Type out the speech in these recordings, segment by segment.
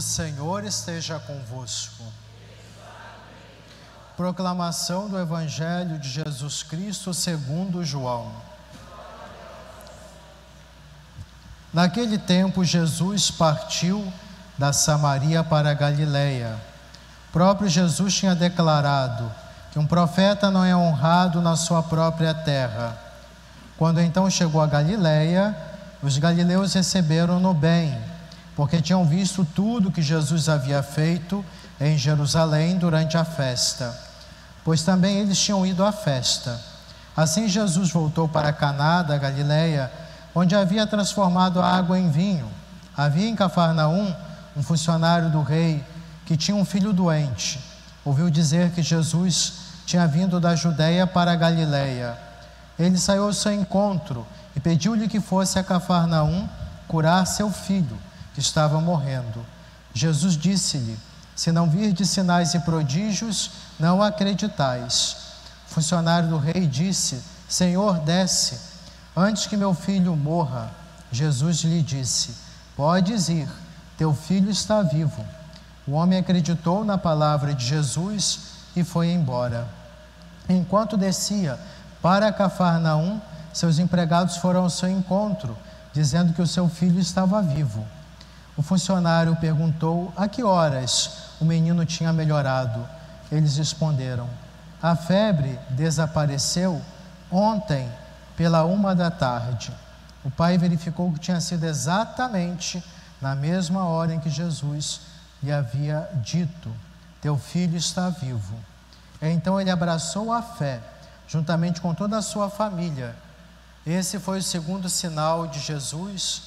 O Senhor esteja convosco. Proclamação do Evangelho de Jesus Cristo segundo João. Naquele tempo, Jesus partiu da Samaria para a Galiléia. Próprio Jesus tinha declarado que um profeta não é honrado na sua própria terra. Quando então chegou a Galiléia, os galileus receberam-no bem, porque tinham visto tudo que Jesus havia feito em Jerusalém durante a festa, pois também eles tinham ido à festa. Assim Jesus voltou para Caná da Galiléia, onde havia transformado a água em vinho. Havia em Cafarnaum um funcionário do rei que tinha um filho doente. Ouviu dizer que Jesus tinha vindo da Judéia para a Galiléia. Ele saiu ao seu encontro e pediu-lhe que fosse a Cafarnaum curar seu filho, que estava morrendo. Jesus disse-lhe: Se não virdes sinais e prodígios, não acreditais. O funcionário do rei disse: Senhor, desce Antes que meu filho morra, Jesus lhe disse: Podes ir, teu filho está vivo. O homem acreditou na palavra de Jesus e foi embora. Enquanto descia para Cafarnaum, seus empregados foram ao seu encontro, dizendo que o seu filho estava vivo. O funcionário perguntou a que horas o menino tinha melhorado. Eles responderam: A febre desapareceu ontem pela uma da tarde. O pai verificou que tinha sido exatamente na mesma hora em que Jesus lhe havia dito: Teu filho está vivo. Então ele abraçou a fé, juntamente com toda a sua família. Esse foi o segundo sinal de Jesus,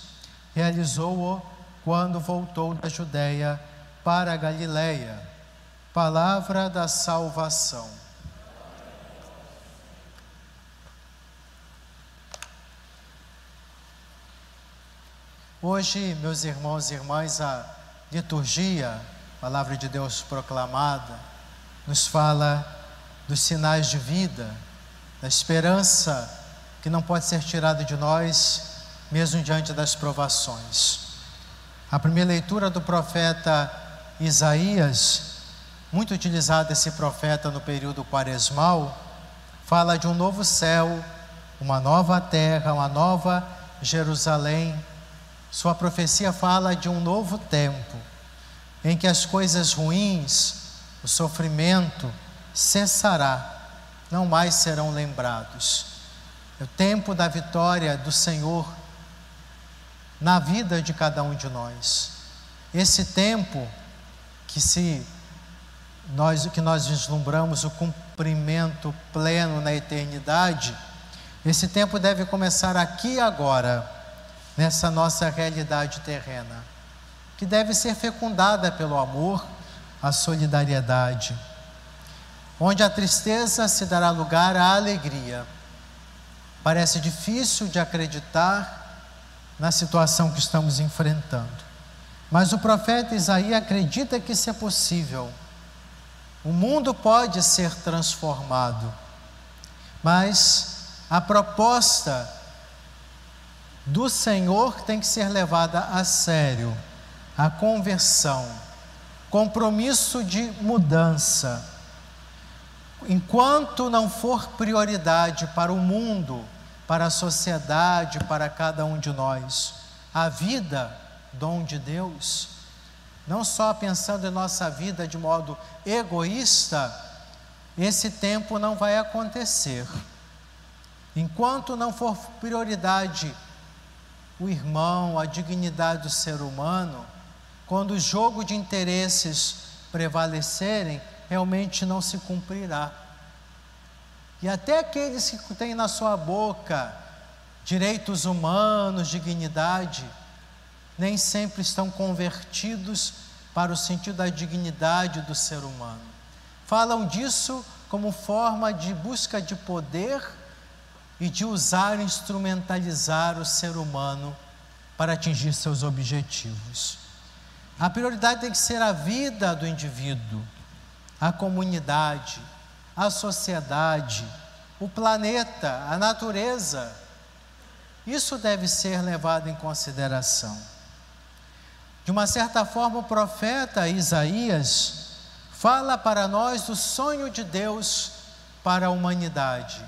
realizou-o quando voltou da Judéia para a Galiléia. Palavra da salvação. Hoje, meus irmãos e irmãs, a liturgia, palavra de Deus proclamada, nos fala dos sinais de vida, da esperança que não pode ser tirada de nós, mesmo diante das provações. A primeira leitura do profeta Isaías, muito utilizado esse profeta no período quaresmal, fala de um novo céu, uma nova terra, uma nova Jerusalém sua profecia fala de um novo tempo, em que as coisas ruins, o sofrimento cessará, não mais serão lembrados. É o tempo da vitória do Senhor na vida de cada um de nós. Esse tempo que se nós que nós vislumbramos o cumprimento pleno na eternidade, esse tempo deve começar aqui agora nessa nossa realidade terrena, que deve ser fecundada pelo amor, a solidariedade, onde a tristeza se dará lugar à alegria. Parece difícil de acreditar na situação que estamos enfrentando, mas o profeta Isaías acredita que isso é possível. O mundo pode ser transformado, mas a proposta do Senhor tem que ser levada a sério. A conversão, compromisso de mudança. Enquanto não for prioridade para o mundo, para a sociedade, para cada um de nós, a vida, dom de Deus, não só pensando em nossa vida de modo egoísta, esse tempo não vai acontecer. Enquanto não for prioridade o irmão, a dignidade do ser humano, quando o jogo de interesses prevalecerem, realmente não se cumprirá. E até aqueles que têm na sua boca direitos humanos, dignidade, nem sempre estão convertidos para o sentido da dignidade do ser humano. Falam disso como forma de busca de poder e de usar instrumentalizar o ser humano para atingir seus objetivos. A prioridade tem que ser a vida do indivíduo, a comunidade, a sociedade, o planeta, a natureza. Isso deve ser levado em consideração. De uma certa forma, o profeta Isaías fala para nós do sonho de Deus para a humanidade.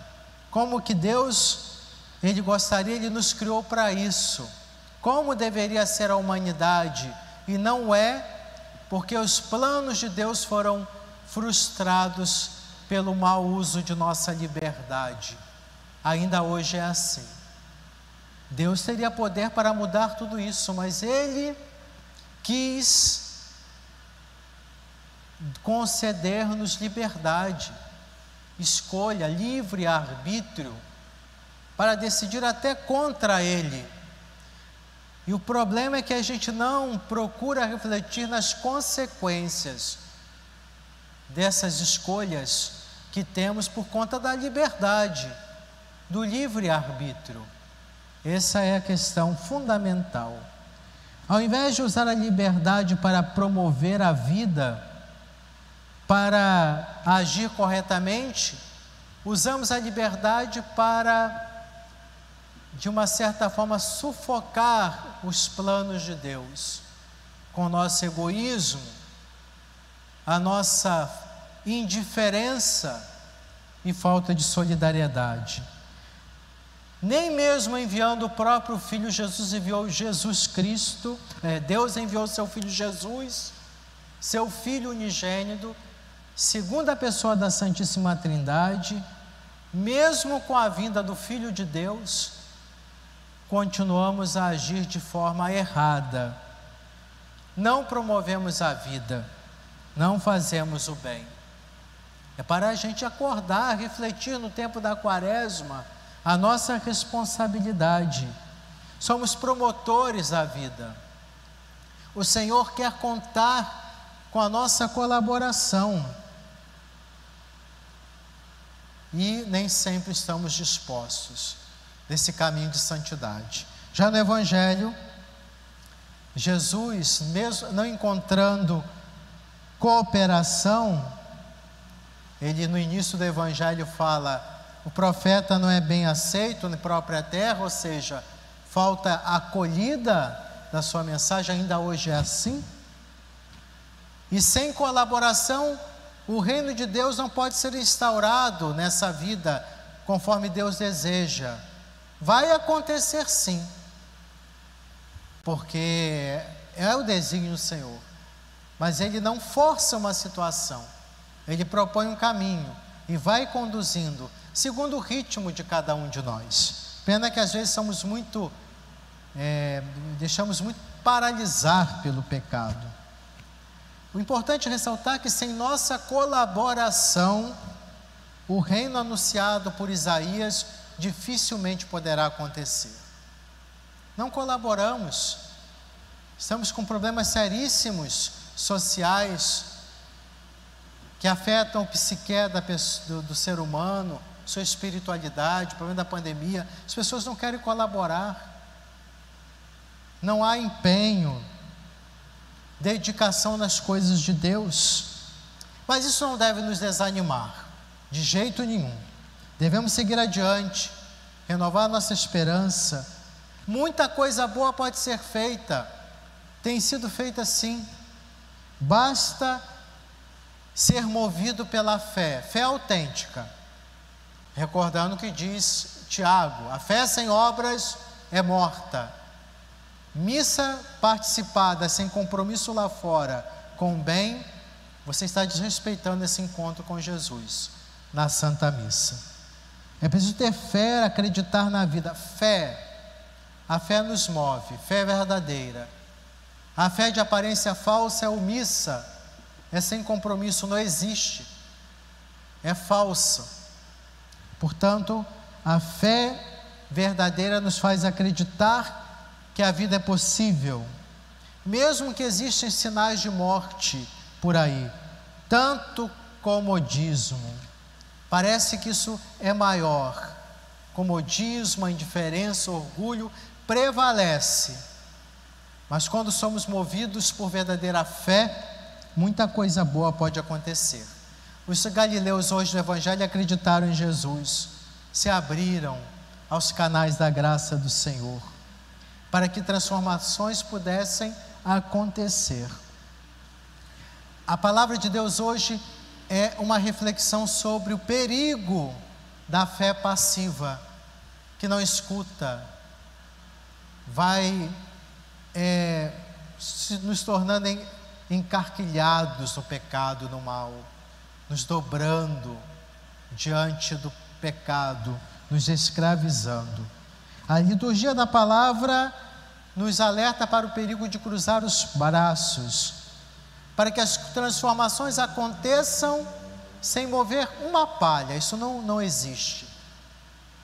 Como que Deus, ele gostaria, ele nos criou para isso. Como deveria ser a humanidade e não é, porque os planos de Deus foram frustrados pelo mau uso de nossa liberdade. Ainda hoje é assim. Deus teria poder para mudar tudo isso, mas ele quis conceder-nos liberdade, escolha, livre arbítrio, para decidir até contra Ele. E o problema é que a gente não procura refletir nas consequências dessas escolhas que temos por conta da liberdade, do livre arbítrio. Essa é a questão fundamental. Ao invés de usar a liberdade para promover a vida, para agir corretamente, usamos a liberdade para, de uma certa forma, sufocar os planos de Deus com nosso egoísmo, a nossa indiferença e falta de solidariedade. Nem mesmo enviando o próprio Filho Jesus, enviou Jesus Cristo, é, Deus enviou seu Filho Jesus, seu Filho unigênito, segunda pessoa da Santíssima Trindade, mesmo com a vinda do Filho de Deus, continuamos a agir de forma errada. Não promovemos a vida, não fazemos o bem. É para a gente acordar, refletir no tempo da quaresma a nossa responsabilidade. Somos promotores da vida. O Senhor quer contar com a nossa colaboração. E nem sempre estamos dispostos nesse caminho de santidade. Já no Evangelho, Jesus, mesmo não encontrando cooperação, ele no início do Evangelho fala: o profeta não é bem aceito na própria terra, ou seja, falta acolhida da sua mensagem, ainda hoje é assim. E sem colaboração, o reino de Deus não pode ser instaurado nessa vida conforme Deus deseja. Vai acontecer sim, porque é o desígnio do Senhor, mas Ele não força uma situação, Ele propõe um caminho e vai conduzindo segundo o ritmo de cada um de nós. Pena que às vezes somos muito, é, deixamos muito paralisar pelo pecado. O importante é ressaltar que sem nossa colaboração, o reino anunciado por Isaías dificilmente poderá acontecer. Não colaboramos, estamos com problemas seríssimos sociais que afetam o psique do, do ser humano, sua espiritualidade, o problema da pandemia, as pessoas não querem colaborar. Não há empenho, dedicação nas coisas de Deus. Mas isso não deve nos desanimar, de jeito nenhum. Devemos seguir adiante, renovar nossa esperança. Muita coisa boa pode ser feita, tem sido feita sim. Basta ser movido pela fé, fé autêntica recordando que diz Tiago: a fé sem obras é morta. Missa participada sem compromisso lá fora com o bem, você está desrespeitando esse encontro com Jesus na Santa Missa. É preciso ter fé, acreditar na vida. Fé, a fé nos move, fé verdadeira. A fé de aparência falsa é omissa, é sem compromisso, não existe, é falsa. Portanto, a fé verdadeira nos faz acreditar que a vida é possível, mesmo que existem sinais de morte por aí, tanto comodismo. Parece que isso é maior. Comodismo, indiferença, orgulho prevalece. Mas quando somos movidos por verdadeira fé, muita coisa boa pode acontecer. Os galileus hoje no Evangelho acreditaram em Jesus, se abriram aos canais da graça do Senhor. para que transformações pudessem acontecer. A palavra de Deus hoje é uma reflexão sobre o perigo da fé passiva, que não escuta, vai é, nos tornando encarquilhados no pecado, no mal, nos dobrando diante do pecado, nos escravizando. A liturgia da palavra nos alerta para o perigo de cruzar os braços, para que as transformações aconteçam sem mover uma palha. Isso não, não existe.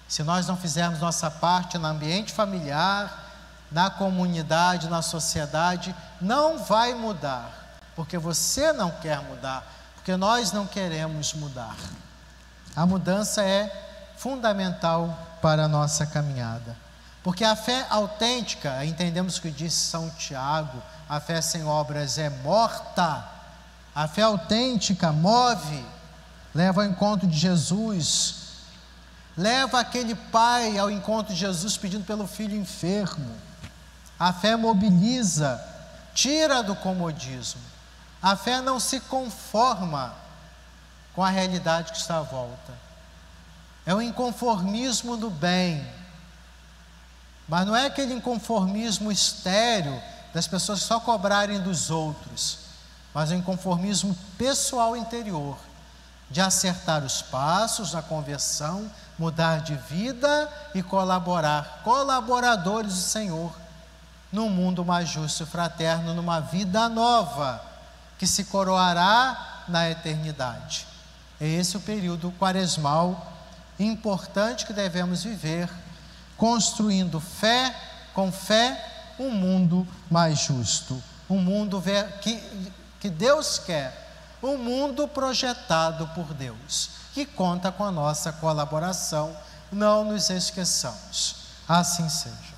Se nós não fizermos nossa parte no ambiente familiar, na comunidade, na sociedade, não vai mudar, porque você não quer mudar, porque nós não queremos mudar. A mudança é fundamental para a nossa caminhada. Porque a fé autêntica, entendemos o que disse São Tiago, a fé sem obras é morta. A fé autêntica move, leva ao encontro de Jesus, leva aquele pai ao encontro de Jesus pedindo pelo filho enfermo. A fé mobiliza, tira do comodismo. A fé não se conforma com a realidade que está à volta. É o inconformismo do bem mas não é aquele inconformismo estéreo das pessoas só cobrarem dos outros, mas o inconformismo pessoal interior, de acertar os passos na conversão, mudar de vida e colaborar, colaboradores do Senhor, num mundo mais justo e fraterno, numa vida nova, que se coroará na eternidade. É esse o período quaresmal importante que devemos viver construindo fé, com fé, um mundo mais justo, um mundo que, que Deus quer, um mundo projetado por Deus, que conta com a nossa colaboração, não nos esqueçamos. Assim seja.